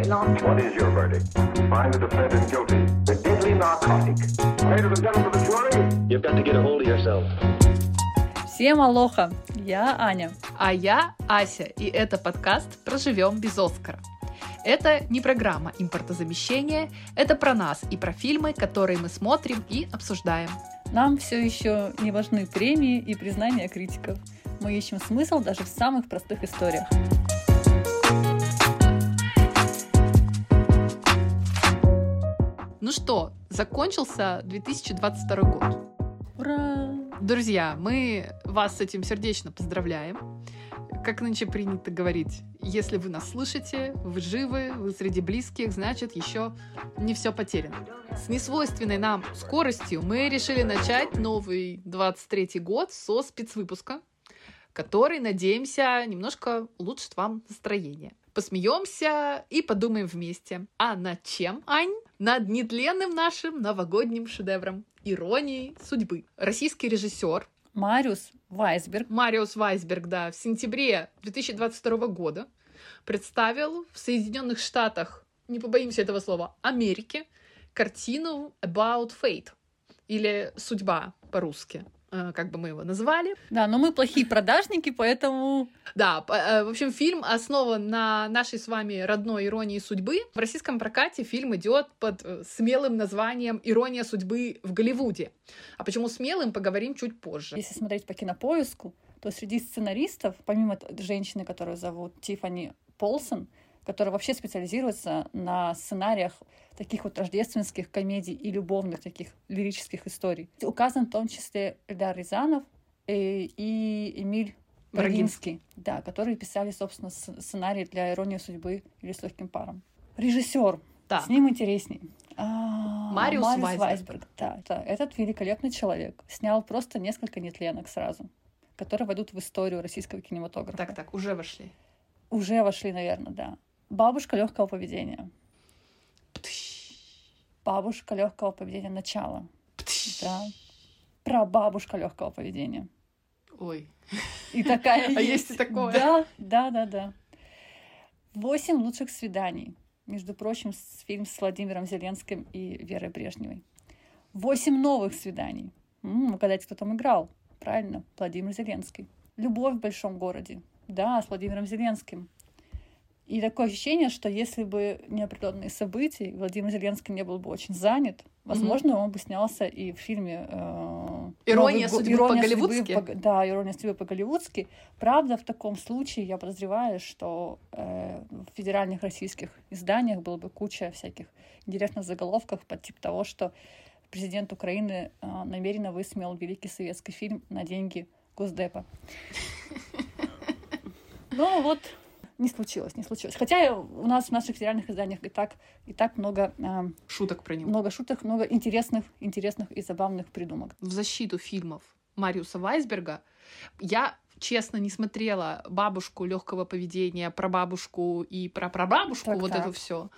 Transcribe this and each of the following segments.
very long. What is your verdict? Find the defendant guilty. The deadly narcotic. Ladies and gentlemen of the jury. You've got to get a hold of yourself. Всем алоха! Я Аня. А я Ася, и это подкаст «Проживем без Оскара». Это не программа импортозамещения, это про нас и про фильмы, которые мы смотрим и обсуждаем. Нам все еще не важны премии и признания критиков. Мы ищем смысл даже в самых простых историях. Ну что, закончился 2022 год. Ура! Друзья, мы вас с этим сердечно поздравляем. Как нынче принято говорить, если вы нас слышите, вы живы, вы среди близких, значит, еще не все потеряно. С несвойственной нам скоростью мы решили начать новый 23 год со спецвыпуска, который, надеемся, немножко улучшит вам настроение. Посмеемся и подумаем вместе. А над чем, Ань? Над нетленным нашим новогодним шедевром «Иронией судьбы». Российский режиссер Мариус Вайсберг. Мариус Вайсберг, да, в сентябре 2022 года представил в Соединенных Штатах, не побоимся этого слова, Америки, картину About Fate, или «Судьба» по-русски, как бы мы его назвали. Да, но мы плохие продажники, поэтому... Да, э, в общем, фильм основан на нашей с вами родной иронии судьбы. В российском прокате фильм идет под э, смелым названием «Ирония судьбы в Голливуде». А почему смелым, поговорим чуть позже. Если смотреть по кинопоиску, то среди сценаристов, помимо женщины, которую зовут Тиффани Полсон, которая вообще специализируется на сценариях таких вот рождественских комедий и любовных таких лирических историй. Указан в том числе Эльдар Рязанов э, и Эмиль Брагинский. Да, которые писали, собственно, сценарий для «Иронии судьбы» или «С легким паром». Режиссер. Да. С ним интересней. А, Мариус Вайсберг. Да, да, этот великолепный человек снял просто несколько нетленок сразу, которые войдут в историю российского кинематографа. Так, так, уже вошли. Уже вошли, наверное, да. Бабушка легкого поведения. Бабушка легкого поведения начало. Да. Про бабушка легкого поведения. Ой. И такая А есть и такое. Да, да, да, да. Восемь лучших свиданий. Между прочим, фильм с Владимиром Зеленским и Верой Брежневой. Восемь новых свиданий. М, угадайте, кто там играл? Правильно, Владимир Зеленский. Любовь в большом городе. Да, с Владимиром Зеленским. И такое ощущение, что если бы не определенные события, Владимир Зеленский не был бы очень занят, возможно, он бы снялся и в фильме э, «Ирония «Новый судьбы» «Ирония по-голливудски»? по- Да, «Ирония судьбы» по-голливудски. Правда, в таком случае я подозреваю, что э, в федеральных российских изданиях было бы куча всяких интересных заголовков под тип того, что президент Украины э, намеренно высмеял великий советский фильм на деньги Госдепа. Ну вот, не случилось, не случилось. Хотя у нас в наших федеральных изданиях и так, и так много, э, Шуток про него. много шуток, много интересных, интересных и забавных придумок. В защиту фильмов Мариуса Вайсберга я честно не смотрела бабушку легкого поведения, про бабушку и про прабабушку, Так, вот так. это все.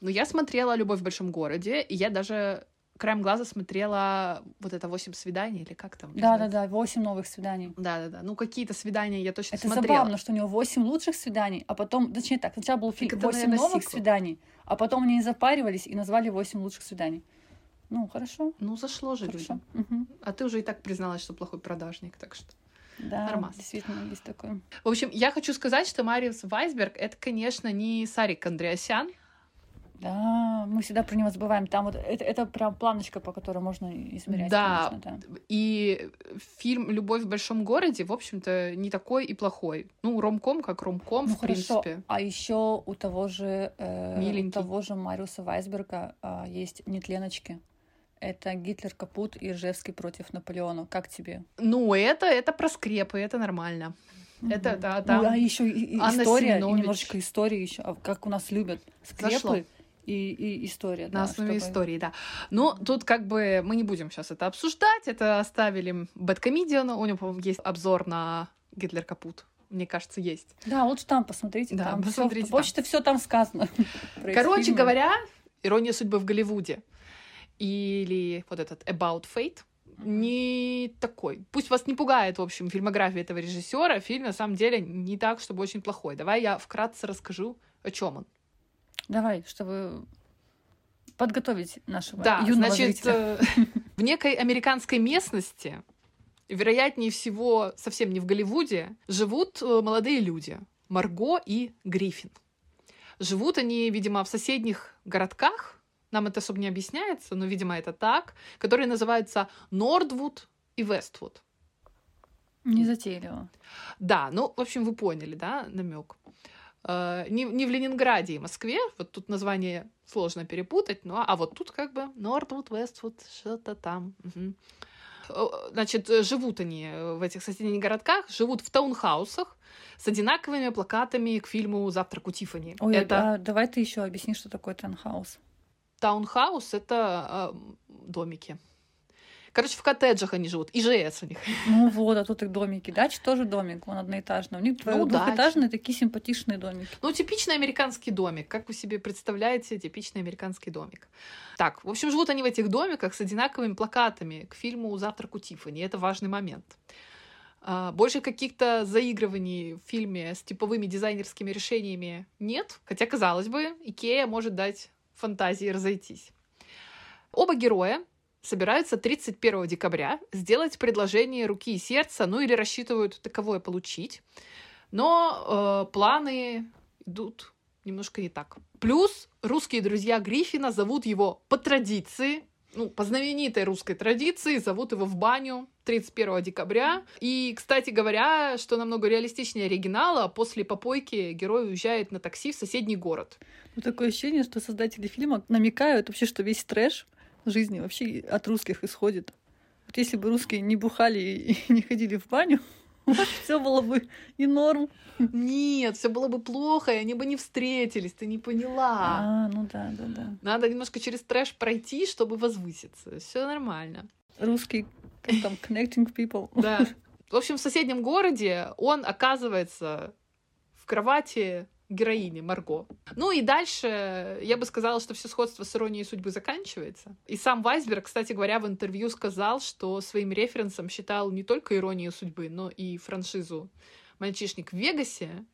Но я смотрела Любовь в большом городе, и я даже краем глаза смотрела вот это восемь свиданий, или как там? Да, да, называется? да, восемь новых свиданий. Да, да, да. Ну, какие-то свидания я точно Это смотрела. забавно, что у него 8 лучших свиданий, а потом, точнее так, сначала был фильм Так это, 8 наверное, новых сиквел. свиданий, а потом они запаривались и назвали 8 лучших свиданий. Ну, хорошо. Ну, зашло же Хорошо. людям. Мгм. А ты уже и так призналась, что плохой продажник, так что... Да, Нормас. действительно, есть такое. В общем, я хочу сказать, что Мариус Вайсберг — это, конечно, не Сарик Андреасян, Да, мы всегда про него забываем. Там вот это, это прям планочка, по которой можно измерять. Да. конечно, да. И фильм «Любовь в большом городе», в общем-то, не такой и плохой. Ну, ромком как ромком, Ну в хорошо. принципе. А еще у того же э, у того же Мариуса Вайсберга а, есть нетленочки. Это Гитлер Капут и Ржевский против Наполеона. Как тебе? Ну, это, это про скрепы, это нормально. Это, Мгм. да, Ну, там а еще и, и история, и немножечко истории еще, а как у нас любят скрепы Зашло. И, и история. на да, основе чтобы- истории, да. Но тут как бы мы не будем сейчас это обсуждать, это оставили Бэткомедиану, у него, по-моему, есть обзор на Гитлер Капут. Мне кажется, есть. Да, лучше там посмотрите. Да, там посмотрите Все, там. почти все там сказано. Короче фильмы. говоря, «Ирония судьбы в Голливуде» или вот этот «About Fate» не такой. Пусть вас не пугает, в общем, фильмография этого режиссера. Фильм на самом деле не так, чтобы очень плохой. Давай я вкратце расскажу, о чем он. Давай, чтобы подготовить нашего Да, юного значит, зрителя. э, в некой американской местности, вероятнее всего, совсем не в Голливуде, живут э, молодые люди. Марго и Гриффин. Живут они, видимо, в соседних городках, нам это особо не объясняется, но, видимо, это так, которые называются Нордвуд и Вествуд. Не затейливо. Да, ну, в общем, вы поняли, да, намек. Не, не в Ленинграде и Москве, вот тут название сложно перепутать, но а вот тут как бы Нордвуд, Вествуд, что-то там. Э, Значит, э, живут они в этих соседних городках, живут в таунхаусах с одинаковыми плакатами к фильму «Завтрак у Тиффани». Ой, это а давай ты еще объясни, что такое таунхаус. таунхаус — это э, домики. Короче, в коттеджах они живут, ИЖС у них. Ну вот, а тут их домики. Дач тоже домик, он одноэтажный. У них Ну, дача. двухэтажные такие симпатичные домики. Ну, типичный американский домик. Как вы себе представляете типичный американский домик? Так, в общем, живут они в этих домиках с одинаковыми плакатами к фильму «Завтрак у Тиффани». Это важный момент. А, Больше каких-то заигрываний в фильме с типовыми дизайнерскими решениями нет. Хотя, казалось бы, Икея может дать фантазии разойтись. Оба героя собираются 31 декабря сделать предложение руки и сердца, ну или рассчитывают таковое получить. Но э, планы идут немножко не так. Плюс русские друзья Гриффина зовут его по традиции, ну, по знаменитой русской традиции, зовут его в баню 31 декабря. И, кстати говоря, что намного реалистичнее оригинала, после попойки герой уезжает на такси в соседний город. Ну, такое ощущение, что создатели фильма намекают вообще, что весь трэш жизни вообще от русских исходит. Вот если бы русские не бухали и не ходили в баню, все было бы и норм. Нет, все было бы плохо, и они бы не встретились, ты не поняла. А, ну да, да, да. Надо немножко через трэш пройти, чтобы возвыситься. Все нормально. Русский, там, connecting people. Да. В общем, в соседнем городе он оказывается в кровати героини Марго. Ну и дальше я бы сказала, что все сходство с иронией судьбы заканчивается. И сам Вайсберг, кстати говоря, в интервью сказал, что своим референсом считал не только иронию судьбы, но и франшизу «Мальчишник в Вегасе»,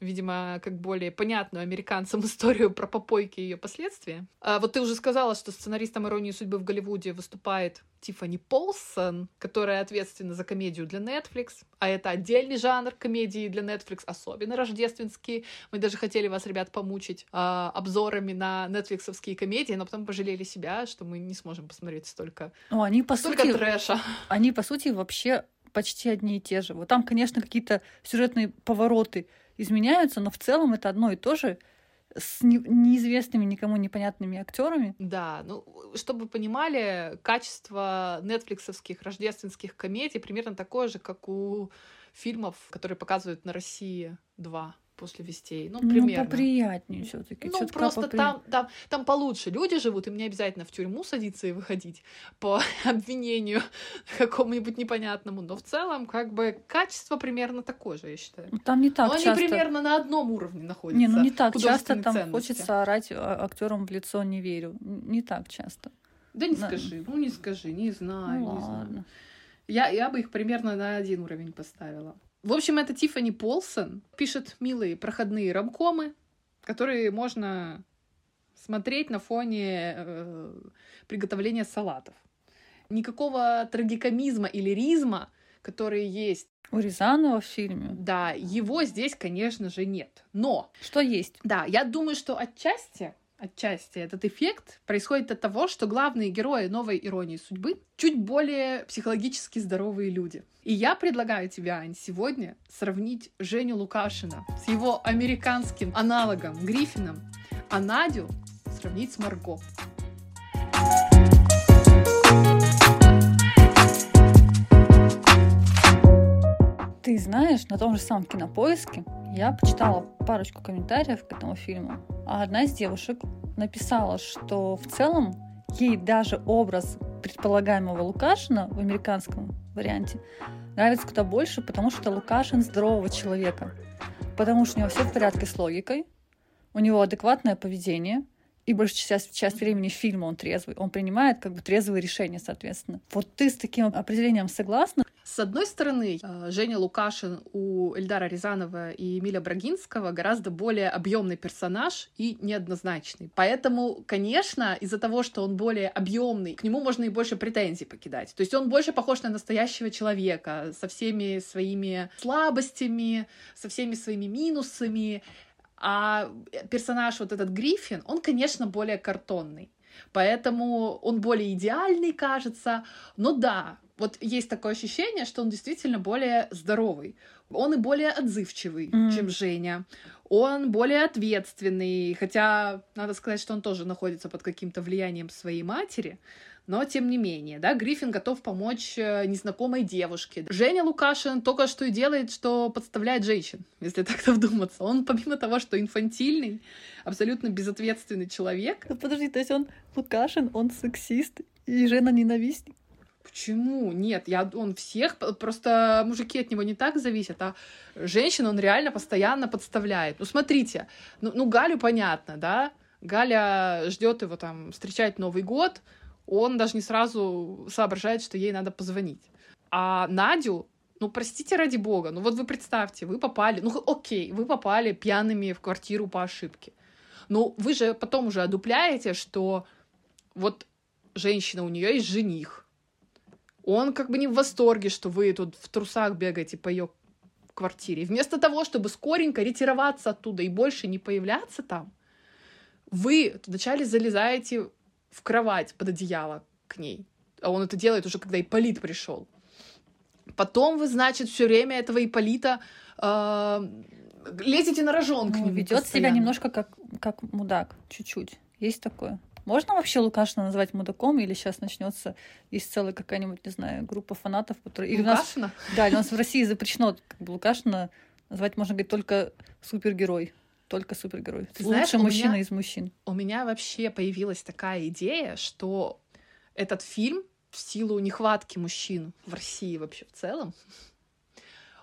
видимо, как более понятную американцам историю про попойки и ее последствия. А вот ты уже сказала, что сценаристом «Иронии судьбы» в Голливуде выступает Тиффани Полсон, которая ответственна за комедию для Netflix, а это отдельный жанр комедии для Netflix, особенно рождественские. Мы даже хотели вас, ребят, помучить а, обзорами на нетфликсовские комедии, но потом пожалели себя, что мы не сможем посмотреть столько, Ну, они, по столько сути, трэша. они, по сути, вообще почти одни и те же. Вот там, конечно, какие-то сюжетные повороты изменяются, но в целом это одно и то же с не- неизвестными, никому непонятными актерами. Да, ну, чтобы вы понимали, качество нетфликсовских рождественских комедий примерно такое же, как у фильмов, которые показывают на России 2 после вестей. Ну, Ну, примерно. поприятнее все-таки. Ну, просто там, там, там получше люди живут, им не обязательно в тюрьму садиться и выходить по обвинению какому-нибудь непонятному. Но в целом, как бы, качество примерно такое же, я считаю. Там не так Но они часто. примерно на одном уровне находятся. Не, ну не так часто там ценности. хочется орать а- актерам в лицо не верю. Не так часто. Да не Да. скажи, ну не скажи, не знаю, ну не знаю. ладно. Я, я бы их примерно на один уровень поставила. В общем, это Тиффани Полсон пишет милые проходные ромкомы, которые можно смотреть на фоне э, приготовления салатов. Никакого трагикомизма или ризма, который есть, У Рязанова в фильме. да, его здесь, конечно же, нет. Но Что есть? да, я думаю, что отчасти, отчасти этот эффект происходит от того, что главные герои новой иронии судьбы чуть более психологически здоровые люди. И я предлагаю тебе, Ань, сегодня сравнить Женю Лукашина с его американским аналогом Гриффином, а Надю сравнить с Марго. Ты знаешь, на том же самом кинопоиске я почитала парочку комментариев к этому фильму. А одна из девушек написала, что в целом ей даже образ предполагаемого Лукашина в американском варианте нравится куда больше, потому что Лукашин здорового человека. Потому что у него все в порядке с логикой, у него адекватное поведение, и большую часть, часть времени фильма он трезвый. Он принимает как бы трезвые решения, соответственно. Вот ты с таким определением согласна? С одной стороны, э, Женя Лукашин у Эльдара Рязанова и Эмиля Брагинского гораздо более объемный персонаж и неоднозначный. Поэтому, конечно, из-за того, что он более объемный, к нему можно и больше претензий покидать. То есть он больше похож на настоящего человека со всеми своими слабостями, со всеми своими минусами. А персонаж вот этот Гриффин, он, конечно, более картонный. Поэтому он более идеальный, кажется. Но да, вот есть такое ощущение, что он действительно более здоровый. Он и более отзывчивый, mm. чем Женя. Он более ответственный, хотя надо сказать, что он тоже находится под каким-то влиянием своей матери. Но тем не менее, да, Гриффин готов помочь э, незнакомой девушке. Женя Лукашин только что и делает, что подставляет женщин, если так-то вдуматься. Он, помимо того, что инфантильный, абсолютно безответственный человек. Ну, подожди, то есть он Лукашин, он сексист и жена ненавистник? Почему? Нет, я, он всех, просто мужики от него не так зависят, а женщин он реально постоянно подставляет. Ну, смотрите, ну, ну Галю понятно, да? Галя ждет его там встречать Новый год, он даже не сразу соображает, что ей надо позвонить. А Надю, ну, простите ради бога, ну вот вы представьте, вы попали, ну, окей, вы попали пьяными в квартиру по ошибке. Но вы же потом уже одупляете, что вот женщина, у нее есть жених. Он как бы не в восторге, что вы тут в трусах бегаете по ее квартире. Вместо того, чтобы скоренько ретироваться оттуда и больше не появляться там, вы вначале залезаете в кровать под одеяло к ней. А он это делает уже, когда Иполит пришел. Потом вы, значит, все время этого Иполита э, лезете на рожон к ну, нему. Ведет себя немножко как, как мудак, чуть-чуть. Есть такое. Можно вообще Лукашина назвать мудаком, или сейчас начнется есть целая какая-нибудь, не знаю, группа фанатов, которые... Лукашина? Нас... Да, у нас в России запрещено как бы, Лукашина назвать, можно говорить, только супергерой только супергерой. Ты знаешь, Лучший мужчина меня, из мужчин. У меня вообще появилась такая идея, что этот фильм в силу нехватки мужчин в России вообще в целом,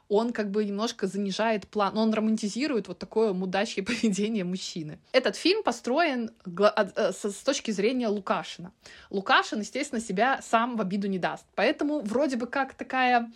он как бы немножко занижает план, он романтизирует вот такое мудачье поведение мужчины. Этот фильм построен э, с точки зрения Лукашина. Лукашин, естественно, себя сам в обиду не даст. Поэтому вроде бы как такая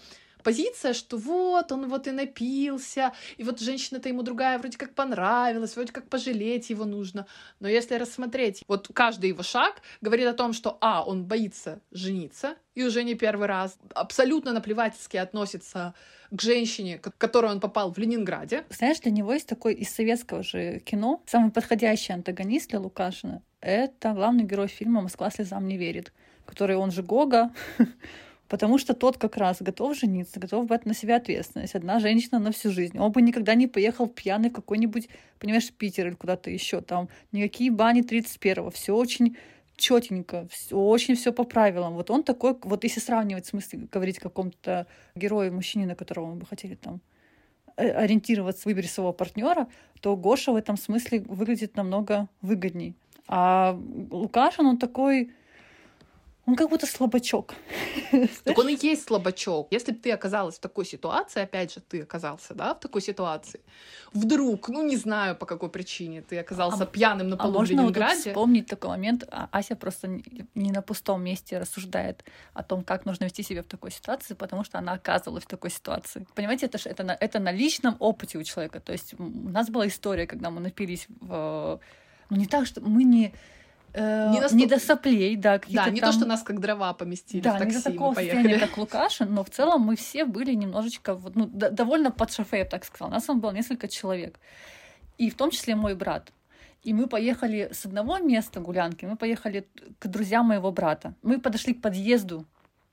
позиция, что вот, он вот и напился, и вот женщина-то ему другая вроде как понравилась, вроде как пожалеть его нужно. Но если рассмотреть, вот каждый его шаг говорит о том, что, а, он боится жениться, и уже не первый раз, абсолютно наплевательски относится к женщине, к которой он попал в Ленинграде. Знаешь, для него есть такой из советского же кино, самый подходящий антагонист для Лукашина. Это главный герой фильма «Москва слезам не верит», который он же Гога, Потому что тот как раз готов жениться, готов брать на себя ответственность. Одна женщина на всю жизнь. Он бы никогда не поехал пьяный в какой-нибудь, понимаешь, Питер или куда-то еще. Там никакие бани 31-го. Все очень четенько, очень все по правилам. Вот он такой, вот если сравнивать, в смысле, говорить каком-то герое, мужчине, на которого мы бы хотели там э, ориентироваться в выборе своего партнера, то Гоша в этом смысле выглядит намного выгодней. А Лукашин, он такой он как будто слабачок. Так он и есть слабачок. Если бы ты оказалась в такой ситуации, опять же, ты оказался, да, в такой ситуации, вдруг, ну не знаю по какой причине, ты оказался а, пьяным на а полу а в Ленинграде. Вот вспомнить такой момент. А Ася просто не на пустом месте рассуждает о том, как нужно вести себя в такой ситуации, потому что она оказывалась в такой ситуации. Понимаете, это, это, на, это на личном опыте у человека. То есть у нас была история, когда мы напились в... Ну не так, что мы не Э, не, не до соплей, да. Да, не там... то, что нас как дрова поместили да, в такси, не до такого состояния, как Лукашин, но в целом мы все были немножечко, ну, довольно под шофе, я бы так сказала. Нас там было несколько человек. И в том числе мой брат. И мы поехали с одного места гулянки, мы поехали к друзьям моего брата. Мы подошли к подъезду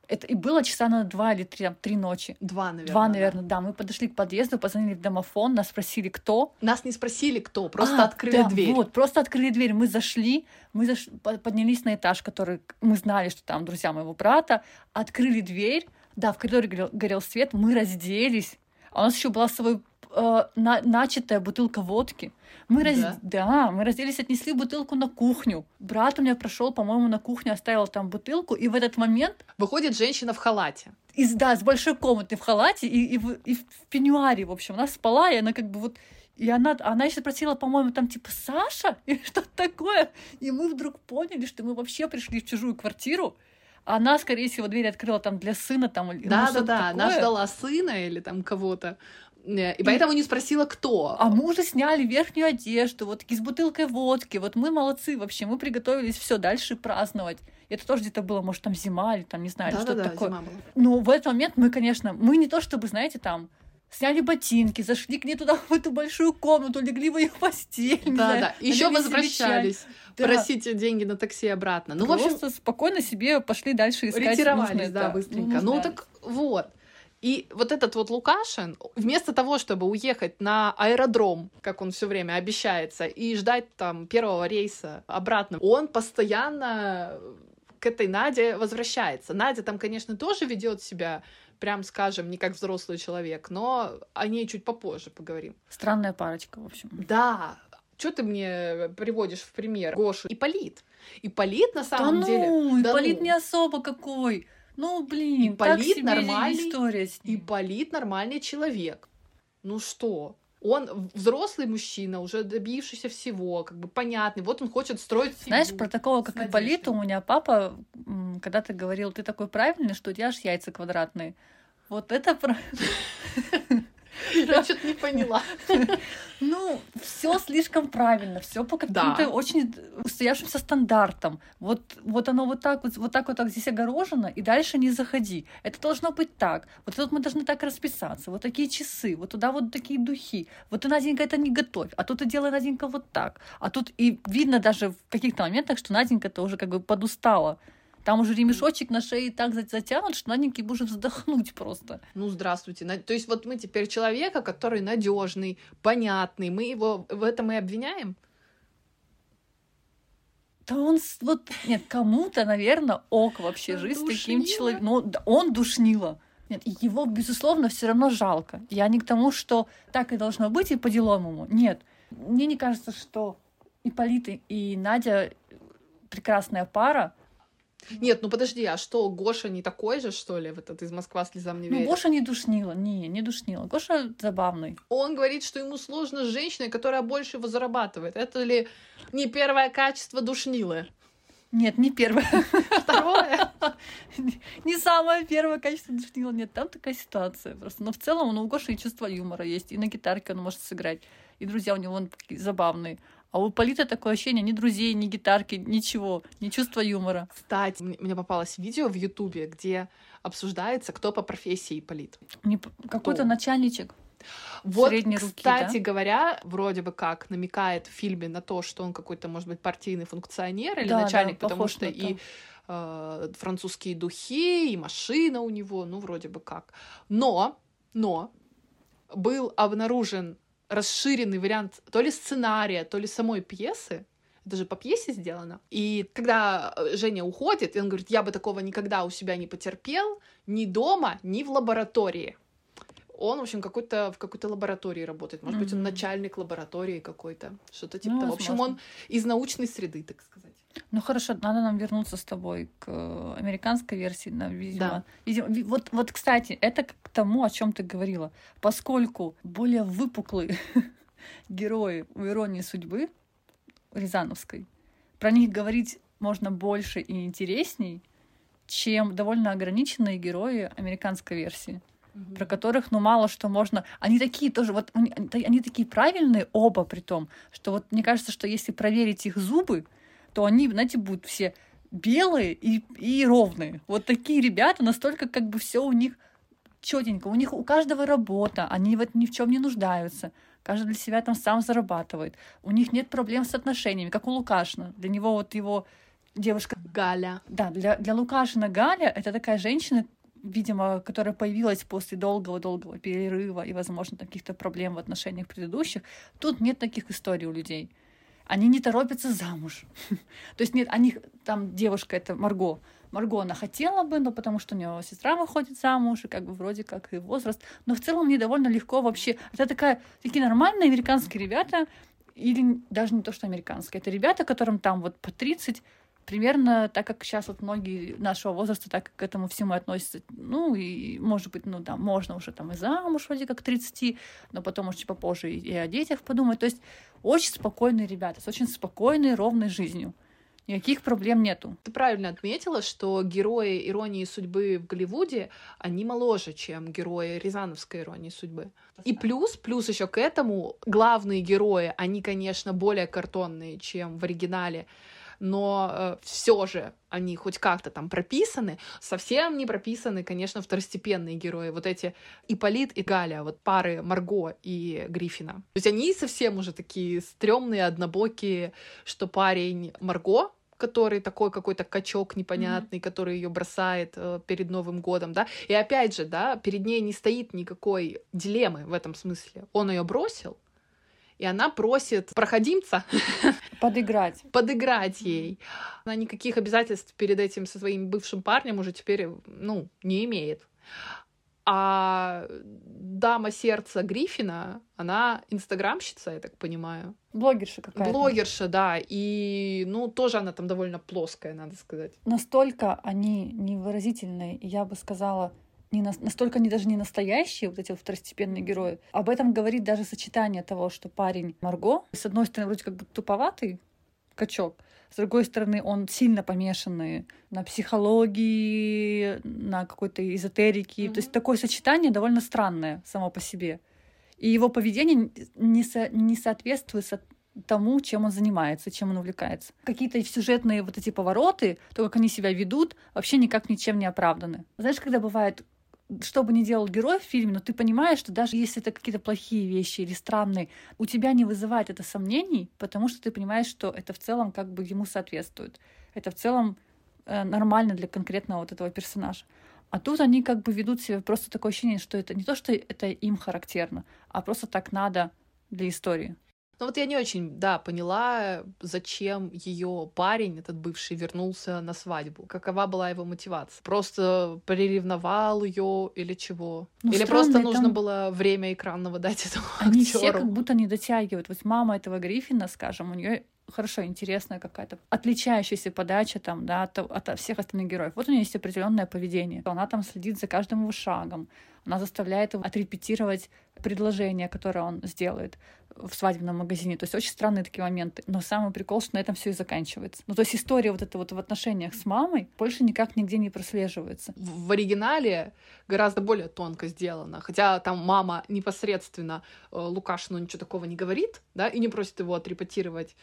это и было часа на два или три, там, три ночи. Два, наверное. Два, наверное, да. да. Мы подошли к подъезду, позвонили в домофон, нас спросили, кто. Нас не спросили, кто, просто а, открыли да, дверь. Вот, просто открыли дверь. Мы зашли, мы заш... поднялись на этаж, который мы знали, что там друзья моего брата, открыли дверь. Да, в коридоре горел, горел свет, мы разделись. А у нас еще была с собой э, на, начатая бутылка водки. Мы да? Раз... да, мы разделись, отнесли бутылку на кухню. Брат у меня прошел, по-моему, на кухню, оставил там бутылку, и в этот момент... Выходит женщина в халате. Из, да, с большой комнаты в халате и, и, в, и в пеньюаре, в общем. Она спала, и она как бы вот... И она, она еще спросила, по-моему, там типа Саша или что-то такое. И мы вдруг поняли, что мы вообще пришли в чужую квартиру, Она, скорее всего, дверь открыла там для сына, там, или ну, Да, да, да. Она такое. ждала сына или там кого-то. Э, И поэтому не спросила, кто. А мы уже сняли верхнюю одежду, вот такие с бутылкой водки. Вот мы молодцы вообще, мы приготовились все дальше праздновать. Это тоже где-то было, может, там зима или там, не знаю, да, что-то да, да, такое. зима была. Но в этот момент мы, конечно, мы не то чтобы, знаете, там сняли ботинки, зашли к ней туда в эту большую комнату, легли в ее постель. Да, да. Еще возвращались. Да. Просите деньги на такси обратно. Ну, в общем, Просто спокойно себе пошли дальше искать ретировались, да, быстренько. Ну, нужное. так вот. И вот этот вот Лукашин, вместо того, чтобы уехать на аэродром, как он все время обещается, и ждать там первого рейса обратно, он постоянно к этой Наде возвращается. Надя там, конечно, тоже ведет себя, прям скажем, не как взрослый человек, но о ней чуть попозже поговорим. Странная парочка, в общем. Да, что ты мне приводишь в пример? Гошу. Ипполит. Ипполит на Да самом ну, деле... да Ипполит ну. не особо какой. Ну, блин, так Ипполит себе нормальный, история с ним. Ипполит нормальный человек. Ну что? Он взрослый мужчина, уже добившийся всего, как бы понятный. Вот он хочет строить Знаешь, семью про такого, как Ипполита, у меня папа когда-то говорил, ты такой правильный, что у тебя аж яйца квадратные. Вот это про... Я что-то не поняла. Ну, все слишком правильно, все по каким-то очень устоявшимся стандартам. Вот, вот оно вот так вот, вот так вот так здесь огорожено, и дальше не заходи. Это должно быть так. Вот тут мы должны так расписаться. Вот такие часы, вот туда вот такие духи. Вот ты, Наденька, это не готовь, а тут и делай, Наденька, вот так. А тут и видно даже в каких-то моментах, что Наденька-то уже как бы подустала. Там уже ремешочек на шее так за- затянут, что Наденьке будет вздохнуть просто. Ну, здравствуйте. То есть вот мы теперь человека, который надежный, понятный, мы его в этом и обвиняем? Да он вот нет кому-то, наверное, ок вообще жить с таким Душнило. человеком. Ну, да, он душнило. Нет, его, безусловно, все равно жалко. Я не к тому, что так и должно быть и по деловому. Нет. Мне не кажется, что и- и Надя прекрасная пара. Нет, ну подожди, а что, Гоша не такой же, что ли, вот этот из Москва слезам не Ну, верит? Гоша не душнила. Не, не душнила. Гоша забавный. Он говорит, что ему сложно с женщиной, которая больше его зарабатывает. Это ли не первое качество душнилы? Нет, не первое. Второе? Не самое первое качество душнила. Нет, там такая ситуация просто. Но в целом ну, у Гоши и чувство юмора есть. И на гитарке он может сыграть. И друзья у него вон такие забавные. А у Полита такое ощущение ни друзей, ни гитарки, ничего, ни чувства юмора. Кстати, мне попалось видео в Ютубе, где обсуждается, кто по профессии полит. Какой-то начальничек. Вот, Средней руки, кстати да? говоря, вроде бы как намекает в фильме на то, что он какой-то, может быть, партийный функционер или Да, да, начальник, потому похож что и э, французские духи, и машина у него, ну, вроде бы как. Но, но был обнаружен расширенный вариант то ли сценария, то ли самой пьесы, это же по пьесе сделано. И когда э, Женя уходит, и он говорит, я бы такого никогда у себя не потерпел, ни дома, ни в лаборатории. Он, в общем, какой-то, в какой-то лаборатории работает. Может быть, он начальник лаборатории какой-то. Что-то типа Ну, того. В общем, он из научной среды, так сказать. Ну хорошо, надо нам вернуться с тобой к э, американской версии, на, видимо. Да. видимо ви- вот, вот, кстати, это к тому, о чем ты говорила. Поскольку более выпуклые герои у иронии судьбы Рязановской, про них говорить можно больше и интересней, чем довольно ограниченные герои американской версии про которых, ну, мало что можно... Они такие тоже, вот, они, они такие правильные оба, при том, что вот мне кажется, что если проверить их зубы, то они, знаете, будут все белые и, и ровные. Вот такие ребята, настолько как бы все у них четенько. У них у каждого работа, они в этом ни в чем не нуждаются. Каждый для себя там сам зарабатывает. У них нет проблем с отношениями, как у Лукашина. Для него вот его девушка Галя. да, для, для Лукашина Галя это такая женщина, видимо, которая появилась после долгого-долгого перерыва и, возможно, каких-то проблем в отношениях предыдущих. Тут нет таких историй у людей. Они не торопятся замуж. То есть нет, они там девушка это Марго. Марго она хотела бы, но потому что у нее сестра выходит замуж, и как бы вроде как и возраст. Но в целом мне довольно легко вообще. Это такая, такие нормальные американские ребята, или даже не то, что американские. Это ребята, которым там вот по 30, примерно так, как сейчас вот многие нашего возраста так к этому всему относятся. Ну, и, может быть, ну, да, можно уже там и замуж вроде как к 30, но потом уже чуть попозже и, и о детях подумать. То есть очень спокойные ребята, с очень спокойной, ровной жизнью. Никаких проблем нету. Ты правильно отметила, что герои иронии судьбы в Голливуде, они моложе, чем герои Рязановской иронии судьбы. И плюс, плюс еще к этому, главные герои, они, конечно, более картонные, чем в оригинале, но э, все же они хоть как-то там прописаны. Совсем не прописаны, конечно, второстепенные герои. Вот эти Иполит и Галя, вот пары Марго и Гриффина. То есть они совсем уже такие стрёмные, однобокие, что парень Марго, который такой какой-то качок непонятный, mm-hmm. который ее бросает э, перед Новым годом, да. И опять же, да, перед ней не стоит никакой дилеммы в этом смысле. Он ее бросил, и она просит проходимца подыграть. подыграть ей. Она никаких обязательств перед этим со своим бывшим парнем уже теперь, ну, не имеет. А дама сердца Гриффина, она инстаграмщица, я так понимаю. Блогерша какая-то. Блогерша, да. И, ну, тоже она там довольно плоская, надо сказать. Настолько они невыразительные, я бы сказала, не на, настолько они даже не настоящие, вот эти вот второстепенные герои. Об этом говорит даже сочетание того, что парень Марго, с одной стороны, вроде как бы туповатый качок, с другой стороны, он сильно помешанный на психологии, на какой-то эзотерике. Mm-hmm. То есть такое сочетание довольно странное само по себе. И его поведение не, со, не соответствует со тому, чем он занимается, чем он увлекается. Какие-то сюжетные вот эти повороты, то, как они себя ведут, вообще никак ничем не оправданы. Знаешь, когда бывает что бы ни делал герой в фильме, но ты понимаешь, что даже если это какие-то плохие вещи или странные, у тебя не вызывает это сомнений, потому что ты понимаешь, что это в целом как бы ему соответствует. Это в целом э, нормально для конкретного вот этого персонажа. А тут они как бы ведут себя просто такое ощущение, что это не то, что это им характерно, а просто так надо для истории. Ну вот я не очень, да, поняла, зачем ее парень, этот бывший, вернулся на свадьбу. Какова была его мотивация? Просто приревновал ее или чего? Ну, или просто нужно там... было время экранного дать этому Они актеру? все как будто не дотягивают. Вот мама этого Гриффина, скажем, у нее хорошо, интересная какая-то отличающаяся подача там, да, от, от всех остальных героев. Вот у нее есть определенное поведение. Она там следит за каждым его шагом. Она заставляет его отрепетировать предложение, которое он сделает в свадебном магазине. То есть очень странные такие моменты. Но самый прикол, что на этом все и заканчивается. Ну, то есть история вот эта вот в отношениях с мамой больше никак нигде не прослеживается. В, оригинале гораздо более тонко сделано. Хотя там мама непосредственно э, Лукашину ничего такого не говорит, да, и не просит его отрепетировать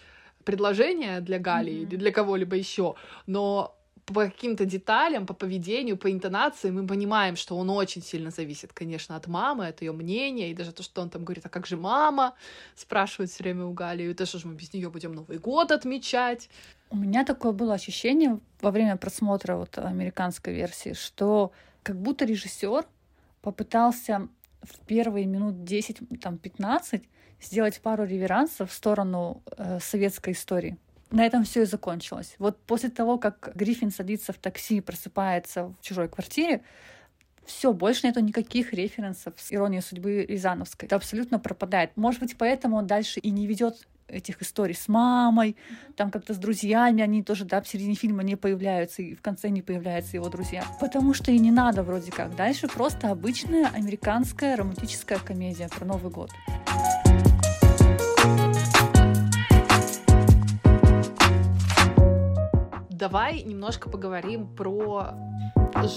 предложение для Гали mm-hmm. или для кого-либо еще, но по каким-то деталям, по поведению, по интонации мы понимаем, что он очень сильно зависит, конечно, от мамы, от ее мнения, и даже то, что он там говорит, а как же мама, спрашивает все время у Гали, и что же мы без нее будем Новый год отмечать. У меня такое было ощущение во время просмотра вот американской версии, что как будто режиссер попытался в первые минут 10, там, 15 сделать пару реверансов в сторону э, советской истории. На этом все и закончилось. Вот после того, как Гриффин садится в такси и просыпается в чужой квартире, все, больше нету никаких референсов с иронией судьбы Рязановской. Это абсолютно пропадает. Может быть, поэтому он дальше и не ведет этих историй с мамой, там как-то с друзьями, они тоже, да, в середине фильма не появляются, и в конце не появляются его друзья. Потому что и не надо вроде как. Дальше просто обычная американская романтическая комедия про Новый год. Давай немножко поговорим про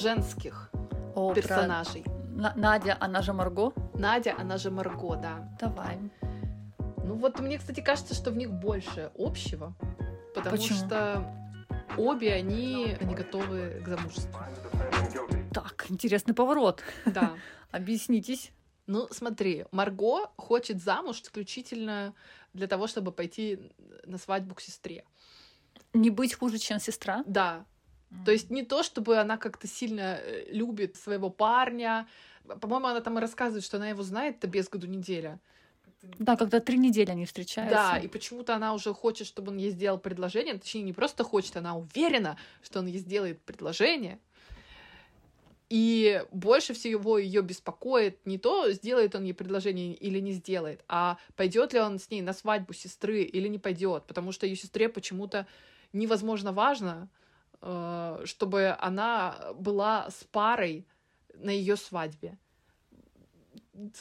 женских О, персонажей. Про... Надя, она же Марго? Надя, она же Марго, да. Давай. Ну вот мне, кстати, кажется, что в них больше общего, потому Почему? что обе они, они готовы к замужеству. Так, интересный поворот. Да. Объяснитесь. Ну, смотри, Марго хочет замуж исключительно для того, чтобы пойти на свадьбу к сестре. Не быть хуже, чем сестра? Да. Mm-hmm. То есть не то, чтобы она как-то сильно э, любит своего парня. По-моему, она там и рассказывает, что она его знает-то без году неделя. Да, когда три недели они встречаются. Да, и почему-то она уже хочет, чтобы он ей сделал предложение. Точнее, не просто хочет, она уверена, что он ей сделает предложение. И больше всего ее беспокоит не то, сделает он ей предложение или не сделает, а пойдет ли он с ней на свадьбу сестры или не пойдет, потому что ее сестре почему-то невозможно важно, э, чтобы она была с парой на ее свадьбе.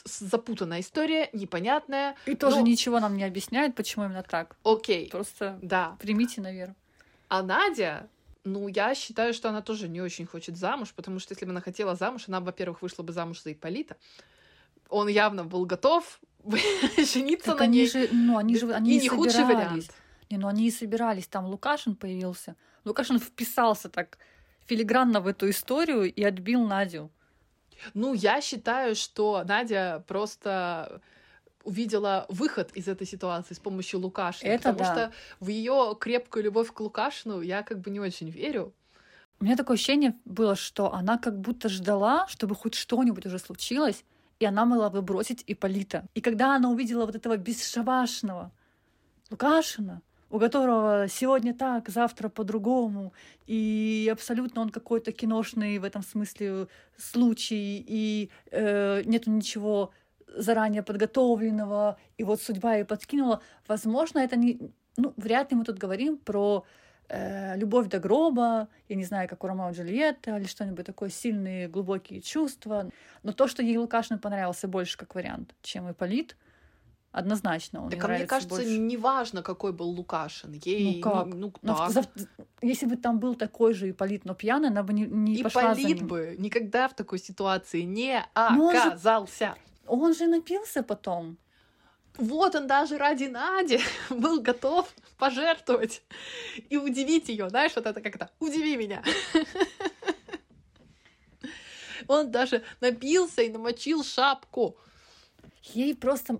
Запутанная история, непонятная. И тоже но... ничего нам не объясняет, почему именно так. Окей. Просто да. примите наверх. А Надя, ну, я считаю, что она тоже не очень хочет замуж, потому что если бы она хотела замуж, она, во-первых, вышла бы замуж за Ипполита. Он явно был готов жениться Так на они ней. же, ну, они же, они и не худший собирались. вариант. Не, ну они и собирались, там Лукашин появился. Лукашин вписался так филигранно в эту историю и отбил Надю. Ну, я считаю, что Надя просто увидела выход из этой ситуации с помощью Лукашина. Это потому да. что в ее крепкую любовь к Лукашину я как бы не очень верю. У меня такое ощущение было, что она как будто ждала, чтобы хоть что-нибудь уже случилось, и она могла бы бросить Ипполита. И когда она увидела вот этого бесшабашного Лукашина, у которого сегодня так, завтра по-другому, и абсолютно он какой-то киношный в этом смысле случай, и э, нету ничего заранее подготовленного, и вот судьба ей подкинула. Возможно, это не... Ну, вряд ли мы тут говорим про э, любовь до гроба, я не знаю, как у Ромео и Джульетты, или что-нибудь такое, сильные, глубокие чувства. Но то, что ей Лукашин понравился больше как вариант, чем Ипполит, однозначно он Так а мне кажется, больше. неважно, какой был Лукашин. Ей, Ну как? ну, Но так. зав- если бы там был такой же Ипполит, но пьяный, она бы не, не пошла за Ипполит ним. бы никогда в такой ситуации не Ну, он же- оказался. Он же напился потом. Вот он даже ради Нади был готов пожертвовать и удивить ее. Знаешь, вот это как-то «удиви меня». Он даже напился и намочил шапку. Ей просто,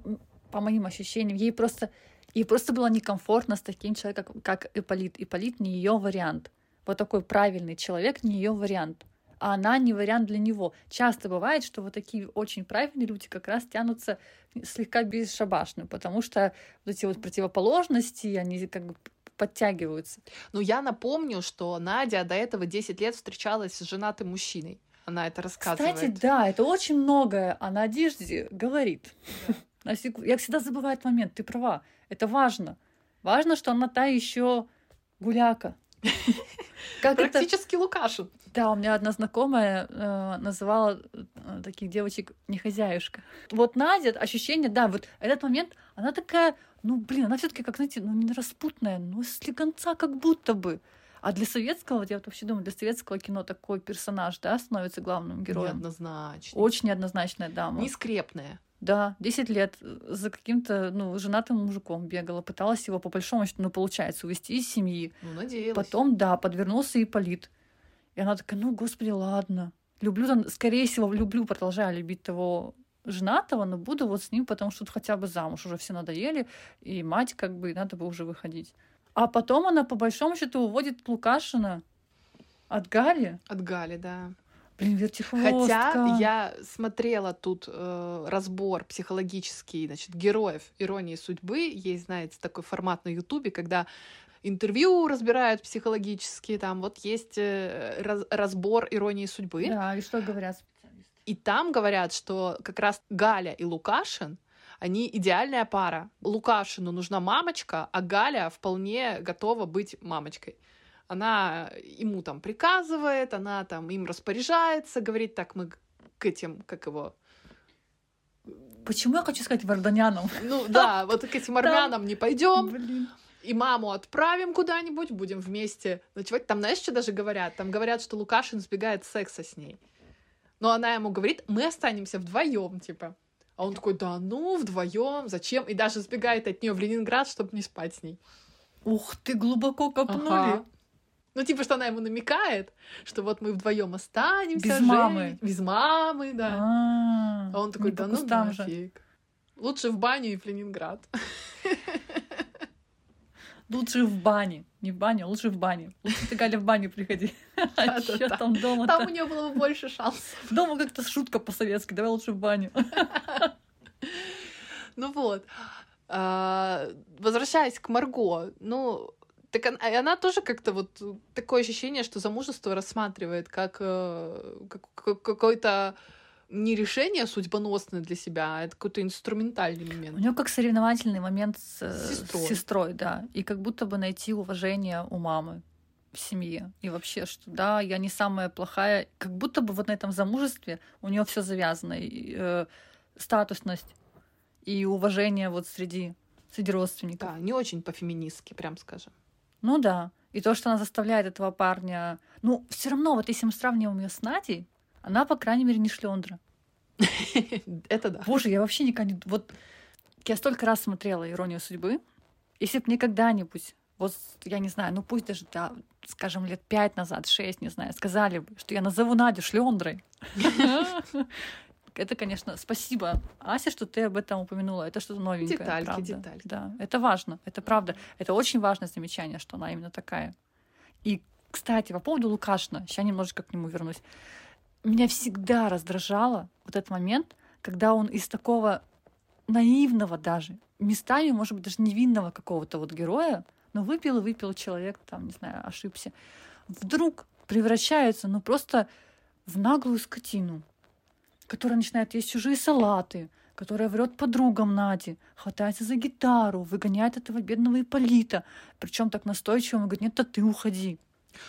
по моим ощущениям, ей просто, ей просто было некомфортно с таким человеком, как Ипполит. Ипполит не ее вариант. Вот такой правильный человек не ее вариант. А она не вариант для него. Часто бывает, что вот такие очень правильные люди как раз тянутся слегка бесшабашны, потому что вот эти вот противоположности, они как бы подтягиваются. Но я напомню, что Надя до этого 10 лет встречалась с женатым мужчиной. Она это рассказывает. Кстати, да, это очень многое о надежде говорит. Секу- Я всегда забываю этот момент, ты права. Это важно. Важно, что она та еще гуляка. Как это? Практически Лукашин. Да, у меня одна знакомая э, называла э, таких девочек не хозяюшка. Вот Надя, ощущение, да, вот этот момент, она такая, ну, блин, она все таки как, знаете, ну, не распутная, ну, слегонца как будто бы. А для советского, вот я вот вообще думаю, для советского кино такой персонаж, да, становится главным героем. Неоднозначно. Очень неоднозначная дама. Нескрепная. Да, 10 лет за каким-то, ну, женатым мужиком бегала, пыталась его по большому счету, ну, получается, увести из семьи. Ну, надеялась. Потом, да, подвернулся Ипполит. И она такая, ну, господи, ладно. Люблю, там, скорее всего, люблю, продолжаю любить того женатого, но буду вот с ним, потому что тут хотя бы замуж уже все надоели, и мать как бы, и надо бы уже выходить. А потом она, по большому счету, уводит Лукашина от Гали. От Гали, да. Блин, вертихвостка. Хотя я смотрела тут э, разбор психологический, значит, героев «Иронии судьбы». Есть, знаете, такой формат на Ютубе, когда интервью разбирают психологически, там вот есть э, раз- разбор «Иронии судьбы». Да, и что говорят специалисты? И там говорят, что как раз Галя и Лукашин, они идеальная пара. Лукашину нужна мамочка, а Галя вполне готова быть мамочкой. Она ему там приказывает, она там им распоряжается, говорит, так мы к этим, как его, Почему я хочу сказать Варданянам? ну да, вот к этим армянам не пойдем, и маму отправим куда-нибудь, будем вместе ночевать. Там, знаешь, что даже говорят? Там говорят, что Лукашин избегает секса с ней. Но она ему говорит, мы останемся вдвоем, типа. А он такой, да ну, вдвоем, зачем? И даже сбегает от нее в Ленинград, чтобы не спать с ней. Ух ты, глубоко копнули. Ага. Ну, типа, что она ему намекает, что вот мы вдвоем останемся. Без жить. мамы. Без мамы, да. А, А он такой, да ну нафиг. Лучше в баню и в Ленинград. Лучше в бане. Не в бане, а лучше в бане. Лучше ты, Галя, в баню приходи. А чё там дома Там у нее было бы больше шансов. Дома как-то шутка по-советски. Давай лучше в баню. Ну вот. А, Возвращаясь к Марго, ну, так она, и она тоже как-то вот такое ощущение, что замужество рассматривает как, э, как- как- какое-то не решение судьбоносное для себя, а это какой-то инструментальный У момент. нее как соревновательный момент с, э, С с сестрой. сестрой, да. И как будто бы найти уважение у мамы в семье. И вообще, что да, я не самая плохая. Как будто бы вот на этом замужестве у нее все завязано. И, э, статусность и уважение вот среди, среди родственников. Да, не очень по-феминистски, прям скажем. Ну да. И то, что она заставляет этого парня... Ну, все равно, вот если мы сравниваем ее с Надей, она, по крайней мере, не шлендра. Это да. Боже, я вообще никогда не... Вот я столько раз смотрела «Иронию судьбы», если бы мне когда-нибудь, вот я не знаю, ну пусть даже, да, скажем, лет пять назад, шесть, не знаю, сказали бы, что я назову Надю шлендрой. Это, конечно, спасибо, Ася, что ты об этом упомянула. Это что-то новенькое. Детальки, правда. детальки. Да, это важно, это правда. Это очень важное замечание, что она именно такая. И, кстати, по поводу Лукашина, сейчас немножечко к нему вернусь. Меня всегда раздражало вот этот момент, когда он из такого наивного даже, местами, может быть, даже невинного какого-то вот героя, но выпил и выпил человек, там, не знаю, ошибся, вдруг превращается, ну, просто в наглую скотину, которая начинает есть чужие салаты, которая врет подругам Нади, хватается за гитару, выгоняет этого бедного Иполита, причем так настойчиво, он говорит, нет, то ты уходи.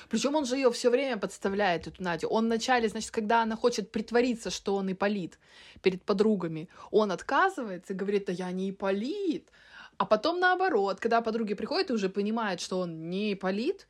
Причем он же ее все время подставляет, эту Надю. Он вначале, значит, когда она хочет притвориться, что он Иполит перед подругами, он отказывается и говорит, да я не Иполит. А потом наоборот, когда подруги приходят и уже понимают, что он не Иполит,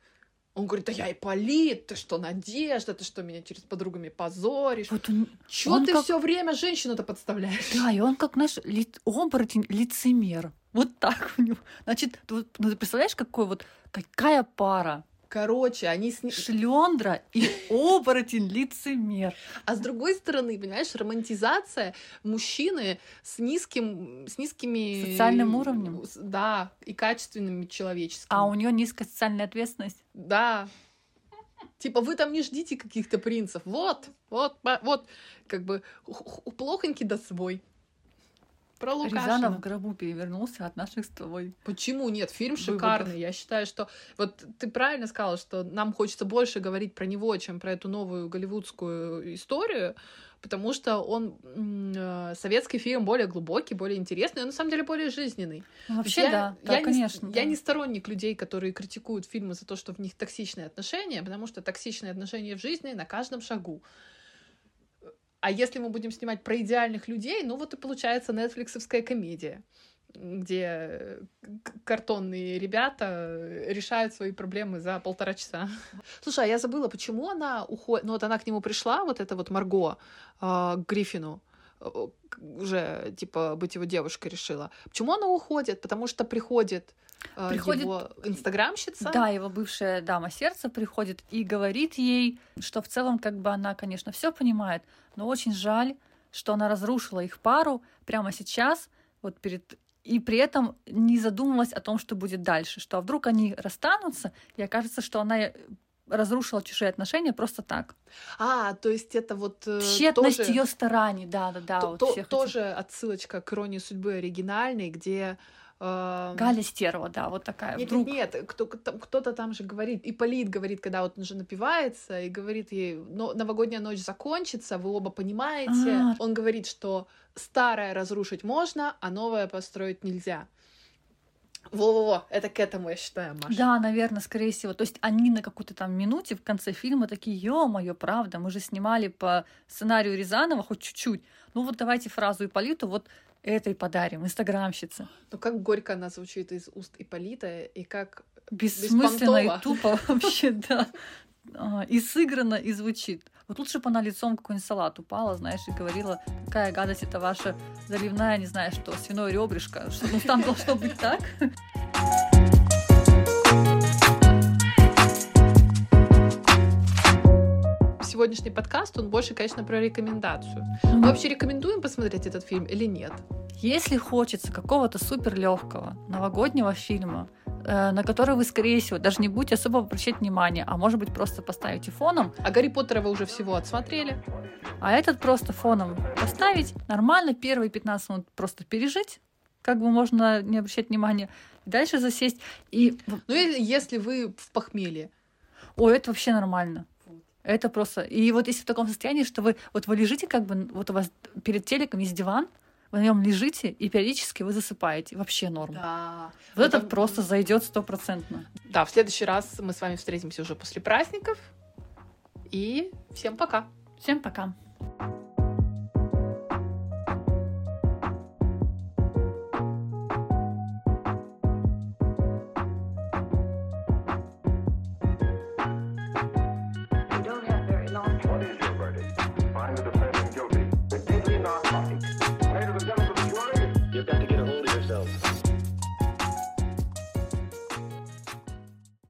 он говорит, да я Иполит, ты что, Надежда, ты что, меня через подругами позоришь? Вот он, Чё он ты как- все время женщину-то подставляешь? Да, и он как, знаешь, ли- оборотень, лицемер. Вот так у него. Значит, ты ну, ты представляешь, какой вот, какая пара? Короче, они с ним... Шлендра и оборотень лицемер. А с другой стороны, понимаешь, романтизация мужчины с низким, с низкими... Социальным уровнем. Да, и качественными человеческими. А у нее низкая социальная ответственность. Да. Типа, вы там не ждите каких-то принцев. Вот, вот, вот, как бы, плохонький да свой. Про Лукашина. Рязанов в гробу перевернулся от наших с тобой. Почему нет? Фильм Выводов. шикарный. Я считаю, что... Вот ты правильно сказала, что нам хочется больше говорить про него, чем про эту новую голливудскую историю, потому что он э, советский фильм более глубокий, более интересный, но на самом деле более жизненный. Ну, вообще, я, да, да, я не- конечно. я да. не сторонник людей, которые критикуют фильмы за то, что в них токсичные отношения, потому что токсичные отношения в жизни на каждом шагу. А если мы будем снимать про идеальных людей, ну вот и получается нетфликсовская комедия, где к- картонные ребята решают свои проблемы за полтора часа. Слушай, а я забыла, почему она уходит... Ну вот она к нему пришла, вот эта вот Марго, а, к Гриффину, э, уже, типа, быть его девушкой решила. Почему она уходит? Потому что приходит, э, Приходит- его инстаграмщица. Да, его бывшая дама сердца приходит и говорит ей, что в целом как бы она, конечно, все понимает, но очень жаль, что она разрушила их пару прямо сейчас, вот перед и при этом не задумывалась о том, что будет дальше, что а вдруг они расстанутся, и окажется, что она э, разрушила чужие отношения просто так. А, то есть это вот э, Тщетность тоже, ее стараний, да, да, да. то- вот то- всех этих- тоже отсылочка к иронии судьбы оригинальной, где э, Галя Стерва, да, вот такая. Нет, вдруг. нет, нет, кто, кто-то там же говорит, и Полит говорит, когда вот он уже напивается, и говорит ей, «Но- новогодняя ночь закончится, вы оба понимаете. А. Он говорит, что старое разрушить можно, а новое построить нельзя. Во-во-во, это к этому, я считаю, Маша. Да, наверное, скорее всего. То есть они на какой-то там минуте в конце фильма такие, ё-моё, правда, мы же снимали по сценарию Рязанова хоть чуть-чуть. Ну вот давайте фразу Иполиту вот этой подарим, инстаграмщице. Ну как горько она звучит из уст Иполита, и как... Бессмысленно и тупо вообще, да. А, И сыграно, и звучит. Вот лучше бы она лицом какой-нибудь салат упала, знаешь, и говорила, какая гадость это ваша заливная, не знаю что, свиное ребрышко. Что, ну там должно быть так. Сегодняшний подкаст, он больше, конечно, про рекомендацию. Мы вообще рекомендуем посмотреть этот фильм или нет? Если хочется какого-то супер легкого новогоднего фильма, на который вы, скорее всего, даже не будете особо обращать внимание, а может быть просто поставите фоном, А Гарри Поттера вы уже всего отсмотрели. а этот просто фоном поставить, нормально первые 15 минут просто пережить, как бы можно не обращать внимания, дальше засесть. И, Ну или если вы в похмелье. ой, это вообще нормально. Это просто... И вот если в таком состоянии, что вы... Вот вы лежите как бы... Вот у вас перед телеком есть диван, вы на нем лежите, и периодически вы засыпаете. Вообще норм. Да. Вот это Это- просто зайдет стопроцентно. Да, в следующий раз мы с вами встретимся уже после праздников. И всем пока. Всем пока.